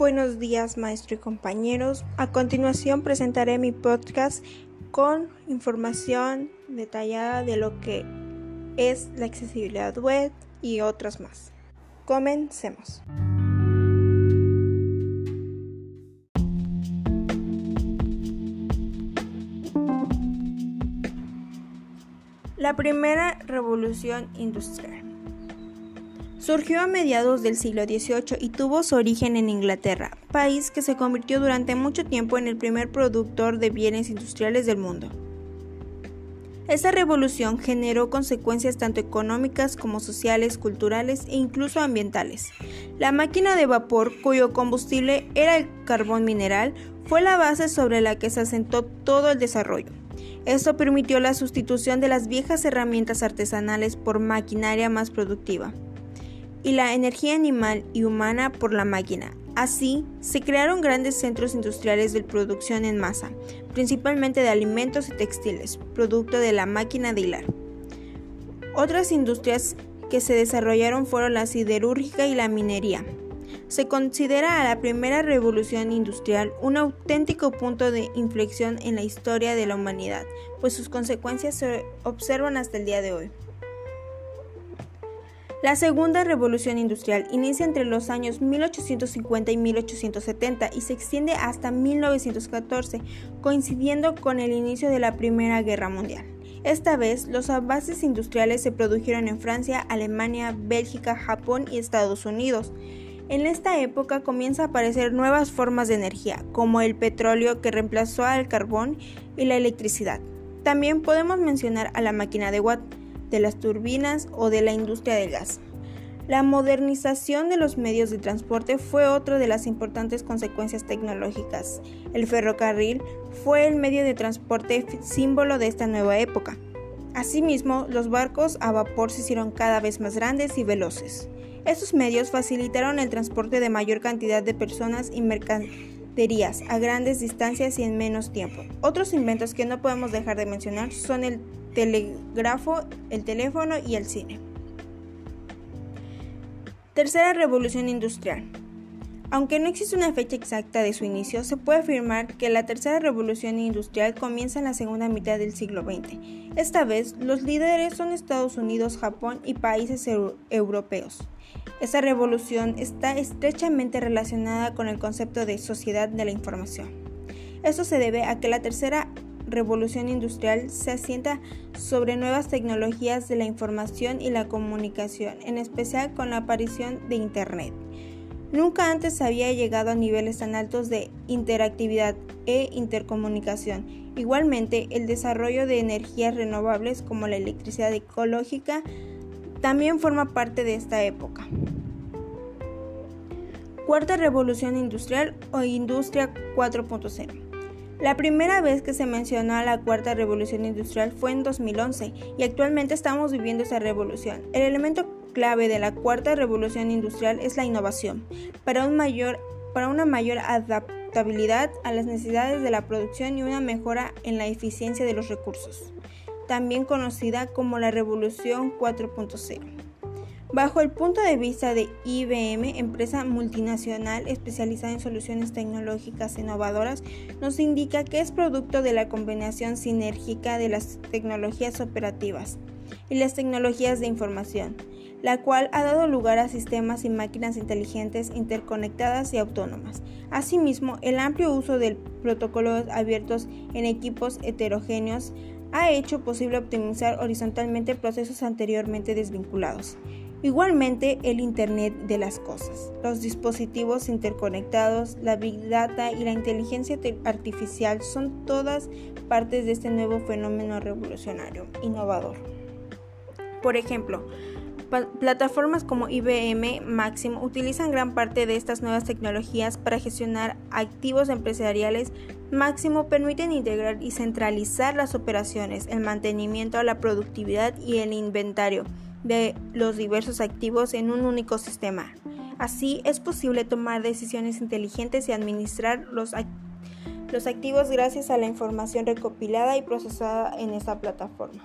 Buenos días, maestro y compañeros. A continuación presentaré mi podcast con información detallada de lo que es la accesibilidad web y otras más. Comencemos. La primera revolución industrial. Surgió a mediados del siglo XVIII y tuvo su origen en Inglaterra, país que se convirtió durante mucho tiempo en el primer productor de bienes industriales del mundo. Esta revolución generó consecuencias tanto económicas como sociales, culturales e incluso ambientales. La máquina de vapor, cuyo combustible era el carbón mineral, fue la base sobre la que se asentó todo el desarrollo. Esto permitió la sustitución de las viejas herramientas artesanales por maquinaria más productiva y la energía animal y humana por la máquina. Así, se crearon grandes centros industriales de producción en masa, principalmente de alimentos y textiles, producto de la máquina de hilar. Otras industrias que se desarrollaron fueron la siderúrgica y la minería. Se considera a la primera revolución industrial un auténtico punto de inflexión en la historia de la humanidad, pues sus consecuencias se observan hasta el día de hoy. La segunda revolución industrial inicia entre los años 1850 y 1870 y se extiende hasta 1914, coincidiendo con el inicio de la Primera Guerra Mundial. Esta vez, los avances industriales se produjeron en Francia, Alemania, Bélgica, Japón y Estados Unidos. En esta época comienza a aparecer nuevas formas de energía, como el petróleo que reemplazó al carbón y la electricidad. También podemos mencionar a la máquina de Watt, de las turbinas o de la industria del gas. La modernización de los medios de transporte fue otra de las importantes consecuencias tecnológicas. El ferrocarril fue el medio de transporte símbolo de esta nueva época. Asimismo, los barcos a vapor se hicieron cada vez más grandes y veloces. Estos medios facilitaron el transporte de mayor cantidad de personas y mercaderías a grandes distancias y en menos tiempo. Otros inventos que no podemos dejar de mencionar son el telégrafo, el teléfono y el cine. Tercera revolución industrial. Aunque no existe una fecha exacta de su inicio, se puede afirmar que la tercera revolución industrial comienza en la segunda mitad del siglo XX. Esta vez, los líderes son Estados Unidos, Japón y países europeos. Esta revolución está estrechamente relacionada con el concepto de sociedad de la información. Esto se debe a que la tercera revolución industrial se asienta sobre nuevas tecnologías de la información y la comunicación, en especial con la aparición de Internet. Nunca antes había llegado a niveles tan altos de interactividad e intercomunicación. Igualmente, el desarrollo de energías renovables como la electricidad ecológica también forma parte de esta época. Cuarta revolución industrial o industria 4.0. La primera vez que se mencionó a la cuarta revolución industrial fue en 2011 y actualmente estamos viviendo esa revolución. El elemento clave de la cuarta revolución industrial es la innovación, para, un mayor, para una mayor adaptabilidad a las necesidades de la producción y una mejora en la eficiencia de los recursos, también conocida como la revolución 4.0. Bajo el punto de vista de IBM, empresa multinacional especializada en soluciones tecnológicas innovadoras, nos indica que es producto de la combinación sinérgica de las tecnologías operativas y las tecnologías de información, la cual ha dado lugar a sistemas y máquinas inteligentes interconectadas y autónomas. Asimismo, el amplio uso de protocolos abiertos en equipos heterogéneos ha hecho posible optimizar horizontalmente procesos anteriormente desvinculados. Igualmente, el Internet de las Cosas, los dispositivos interconectados, la Big Data y la inteligencia artificial son todas partes de este nuevo fenómeno revolucionario, innovador. Por ejemplo, plataformas como IBM Maxim utilizan gran parte de estas nuevas tecnologías para gestionar activos empresariales. Máximo permiten integrar y centralizar las operaciones, el mantenimiento, la productividad y el inventario de los diversos activos en un único sistema. Así es posible tomar decisiones inteligentes y administrar los, los activos gracias a la información recopilada y procesada en esta plataforma.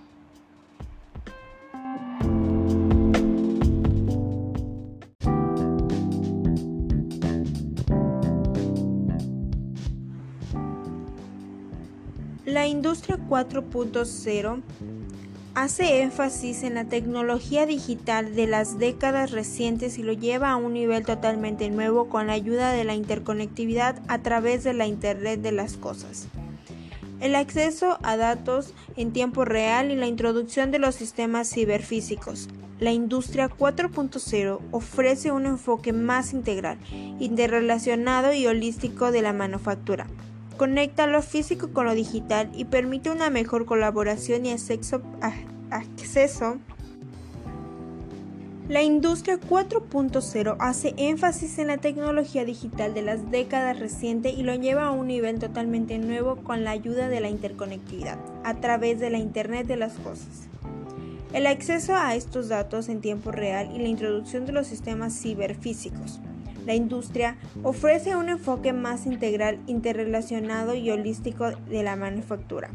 La industria 4.0 hace énfasis en la tecnología digital de las décadas recientes y lo lleva a un nivel totalmente nuevo con la ayuda de la interconectividad a través de la Internet de las Cosas. El acceso a datos en tiempo real y la introducción de los sistemas ciberfísicos. La industria 4.0 ofrece un enfoque más integral, interrelacionado y holístico de la manufactura. Conecta lo físico con lo digital y permite una mejor colaboración y acceso. La industria 4.0 hace énfasis en la tecnología digital de las décadas recientes y lo lleva a un nivel totalmente nuevo con la ayuda de la interconectividad a través de la Internet de las Cosas. El acceso a estos datos en tiempo real y la introducción de los sistemas ciberfísicos. La industria ofrece un enfoque más integral, interrelacionado y holístico de la manufactura.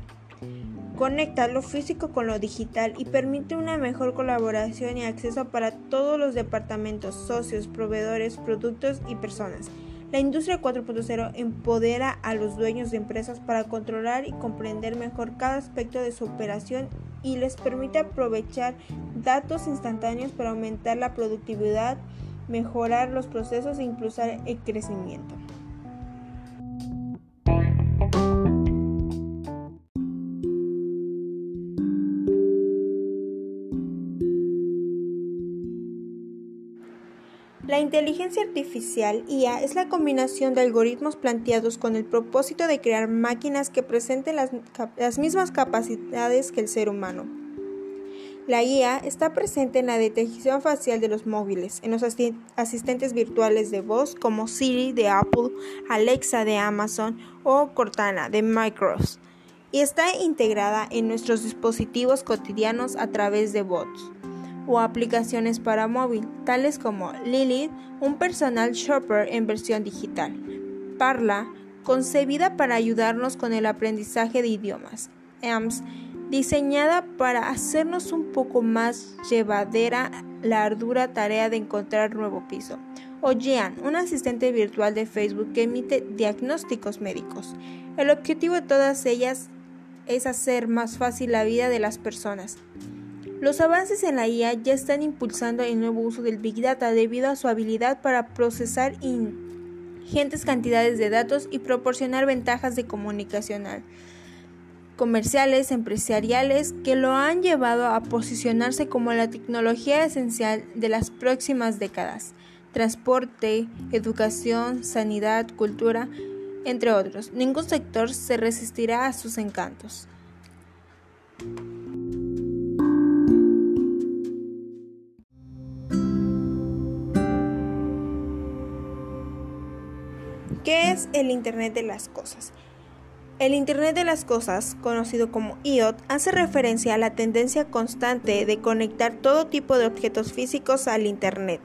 Conecta lo físico con lo digital y permite una mejor colaboración y acceso para todos los departamentos, socios, proveedores, productos y personas. La industria 4.0 empodera a los dueños de empresas para controlar y comprender mejor cada aspecto de su operación y les permite aprovechar datos instantáneos para aumentar la productividad, mejorar los procesos e impulsar el crecimiento. La inteligencia artificial IA es la combinación de algoritmos planteados con el propósito de crear máquinas que presenten las, las mismas capacidades que el ser humano la IA está presente en la detección facial de los móviles, en los asistentes virtuales de voz como Siri de Apple, Alexa de Amazon o Cortana de Microsoft, y está integrada en nuestros dispositivos cotidianos a través de bots o aplicaciones para móvil, tales como Lilith, un personal shopper en versión digital, Parla, concebida para ayudarnos con el aprendizaje de idiomas, AMS, diseñada para hacernos un poco más llevadera la ardura tarea de encontrar nuevo piso. O un asistente virtual de Facebook que emite diagnósticos médicos. El objetivo de todas ellas es hacer más fácil la vida de las personas. Los avances en la IA ya están impulsando el nuevo uso del Big Data debido a su habilidad para procesar ingentes cantidades de datos y proporcionar ventajas de comunicacional comerciales, empresariales, que lo han llevado a posicionarse como la tecnología esencial de las próximas décadas. Transporte, educación, sanidad, cultura, entre otros. Ningún sector se resistirá a sus encantos. ¿Qué es el Internet de las Cosas? El Internet de las Cosas, conocido como IoT, hace referencia a la tendencia constante de conectar todo tipo de objetos físicos al Internet,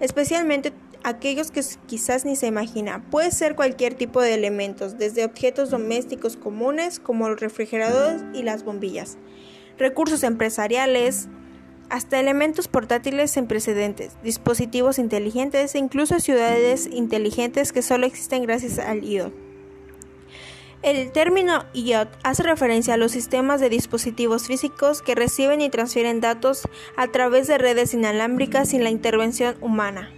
especialmente aquellos que quizás ni se imagina. Puede ser cualquier tipo de elementos, desde objetos domésticos comunes como los refrigeradores y las bombillas, recursos empresariales, hasta elementos portátiles sin precedentes, dispositivos inteligentes e incluso ciudades inteligentes que solo existen gracias al IoT. El término IoT hace referencia a los sistemas de dispositivos físicos que reciben y transfieren datos a través de redes inalámbricas sin la intervención humana.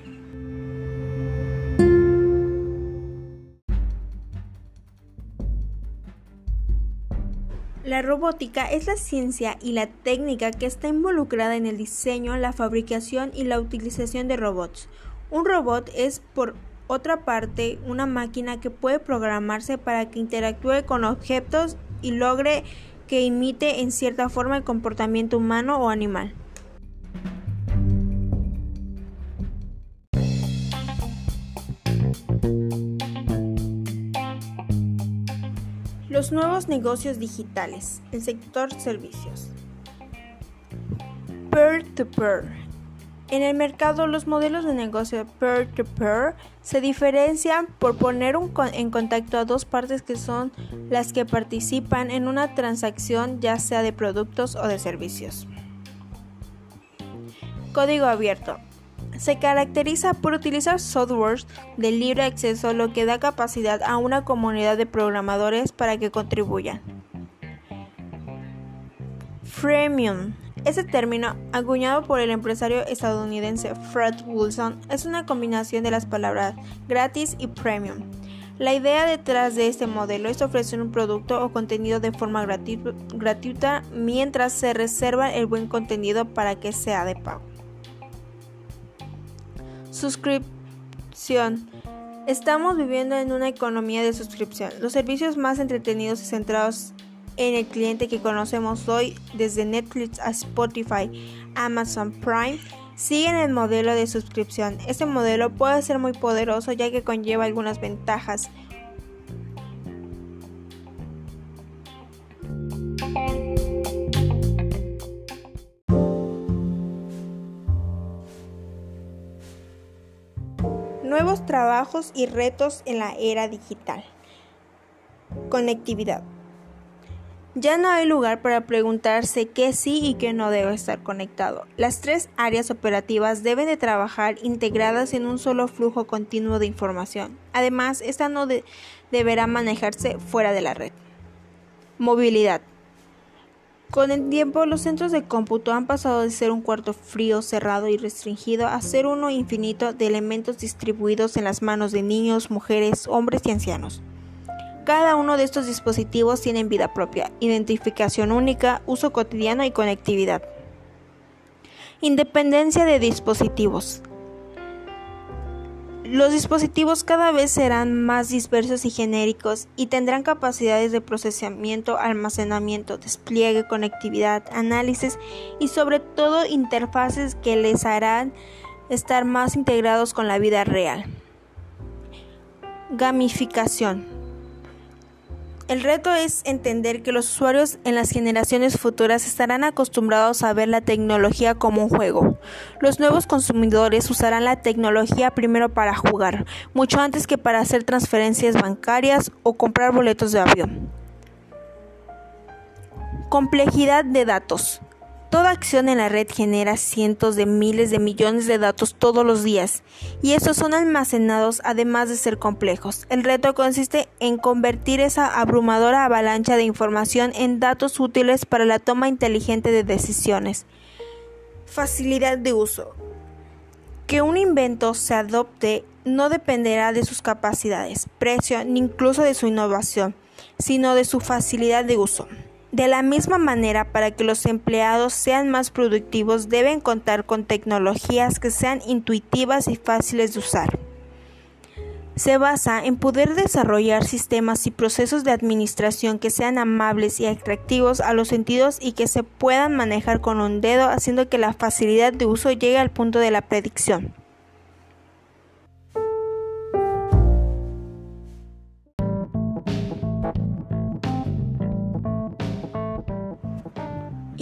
La robótica es la ciencia y la técnica que está involucrada en el diseño, la fabricación y la utilización de robots. Un robot es por otra parte, una máquina que puede programarse para que interactúe con objetos y logre que imite en cierta forma el comportamiento humano o animal. Los nuevos negocios digitales, el sector servicios. Peer-to-peer. En el mercado, los modelos de negocio peer-to-peer se diferencian por poner en contacto a dos partes que son las que participan en una transacción ya sea de productos o de servicios. Código abierto. Se caracteriza por utilizar softwares de libre acceso, lo que da capacidad a una comunidad de programadores para que contribuyan. Freemium. Este término, acuñado por el empresario estadounidense Fred Wilson, es una combinación de las palabras gratis y premium. La idea detrás de este modelo es ofrecer un producto o contenido de forma gratuita mientras se reserva el buen contenido para que sea de pago. Suscripción. Estamos viviendo en una economía de suscripción. Los servicios más entretenidos y centrados en el cliente que conocemos hoy, desde Netflix a Spotify, Amazon Prime, siguen el modelo de suscripción. Este modelo puede ser muy poderoso ya que conlleva algunas ventajas. Nuevos trabajos y retos en la era digital. Conectividad. Ya no hay lugar para preguntarse qué sí y qué no debe estar conectado. Las tres áreas operativas deben de trabajar integradas en un solo flujo continuo de información. Además, esta no deberá manejarse fuera de la red. Movilidad. Con el tiempo, los centros de cómputo han pasado de ser un cuarto frío, cerrado y restringido a ser uno infinito de elementos distribuidos en las manos de niños, mujeres, hombres y ancianos. Cada uno de estos dispositivos tiene vida propia, identificación única, uso cotidiano y conectividad. Independencia de dispositivos. Los dispositivos cada vez serán más dispersos y genéricos y tendrán capacidades de procesamiento, almacenamiento, despliegue, conectividad, análisis y sobre todo interfaces que les harán estar más integrados con la vida real. Gamificación. El reto es entender que los usuarios en las generaciones futuras estarán acostumbrados a ver la tecnología como un juego. Los nuevos consumidores usarán la tecnología primero para jugar, mucho antes que para hacer transferencias bancarias o comprar boletos de avión. Complejidad de datos. Toda acción en la red genera cientos de miles de millones de datos todos los días y estos son almacenados además de ser complejos. El reto consiste en convertir esa abrumadora avalancha de información en datos útiles para la toma inteligente de decisiones. Facilidad de uso. Que un invento se adopte no dependerá de sus capacidades, precio ni incluso de su innovación, sino de su facilidad de uso. De la misma manera, para que los empleados sean más productivos, deben contar con tecnologías que sean intuitivas y fáciles de usar. Se basa en poder desarrollar sistemas y procesos de administración que sean amables y atractivos a los sentidos y que se puedan manejar con un dedo, haciendo que la facilidad de uso llegue al punto de la predicción.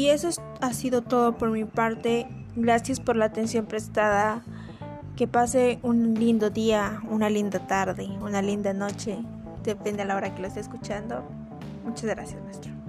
Y eso ha sido todo por mi parte. Gracias por la atención prestada. Que pase un lindo día, una linda tarde, una linda noche. Depende a la hora que lo esté escuchando. Muchas gracias, maestro.